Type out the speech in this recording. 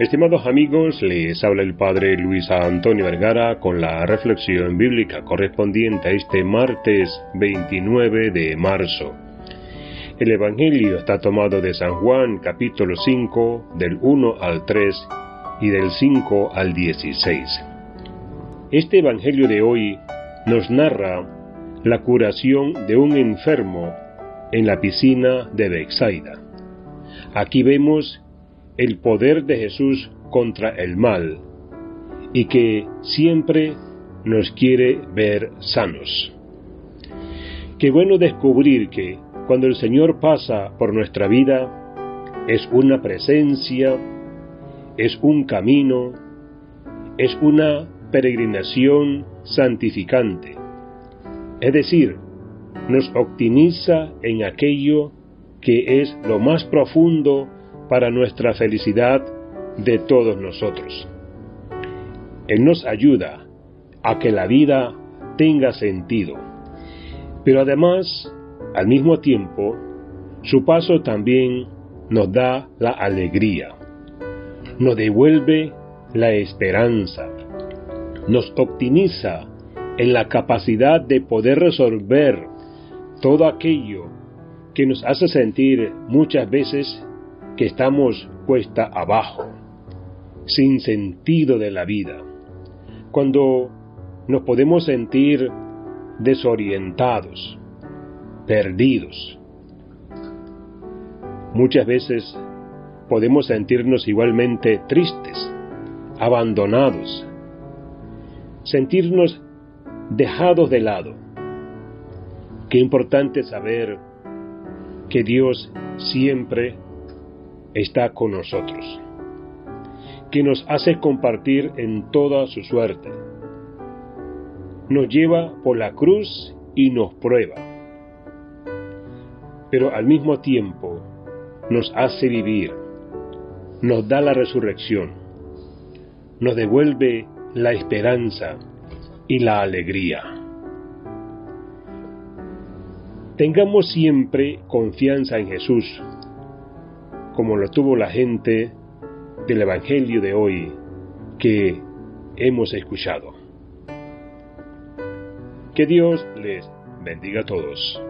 Estimados amigos, les habla el Padre Luis Antonio Vergara con la reflexión bíblica correspondiente a este martes 29 de marzo. El Evangelio está tomado de San Juan capítulo 5 del 1 al 3 y del 5 al 16. Este Evangelio de hoy nos narra la curación de un enfermo en la piscina de Bexaida. Aquí vemos el poder de Jesús contra el mal y que siempre nos quiere ver sanos. Qué bueno descubrir que cuando el Señor pasa por nuestra vida es una presencia, es un camino, es una peregrinación santificante. Es decir, nos optimiza en aquello que es lo más profundo para nuestra felicidad de todos nosotros. Él nos ayuda a que la vida tenga sentido, pero además, al mismo tiempo, su paso también nos da la alegría, nos devuelve la esperanza, nos optimiza en la capacidad de poder resolver todo aquello que nos hace sentir muchas veces que estamos cuesta abajo, sin sentido de la vida, cuando nos podemos sentir desorientados, perdidos. Muchas veces podemos sentirnos igualmente tristes, abandonados, sentirnos dejados de lado. Qué importante saber que Dios siempre está con nosotros, que nos hace compartir en toda su suerte. Nos lleva por la cruz y nos prueba, pero al mismo tiempo nos hace vivir, nos da la resurrección, nos devuelve la esperanza y la alegría. Tengamos siempre confianza en Jesús, como lo tuvo la gente del Evangelio de hoy que hemos escuchado. Que Dios les bendiga a todos.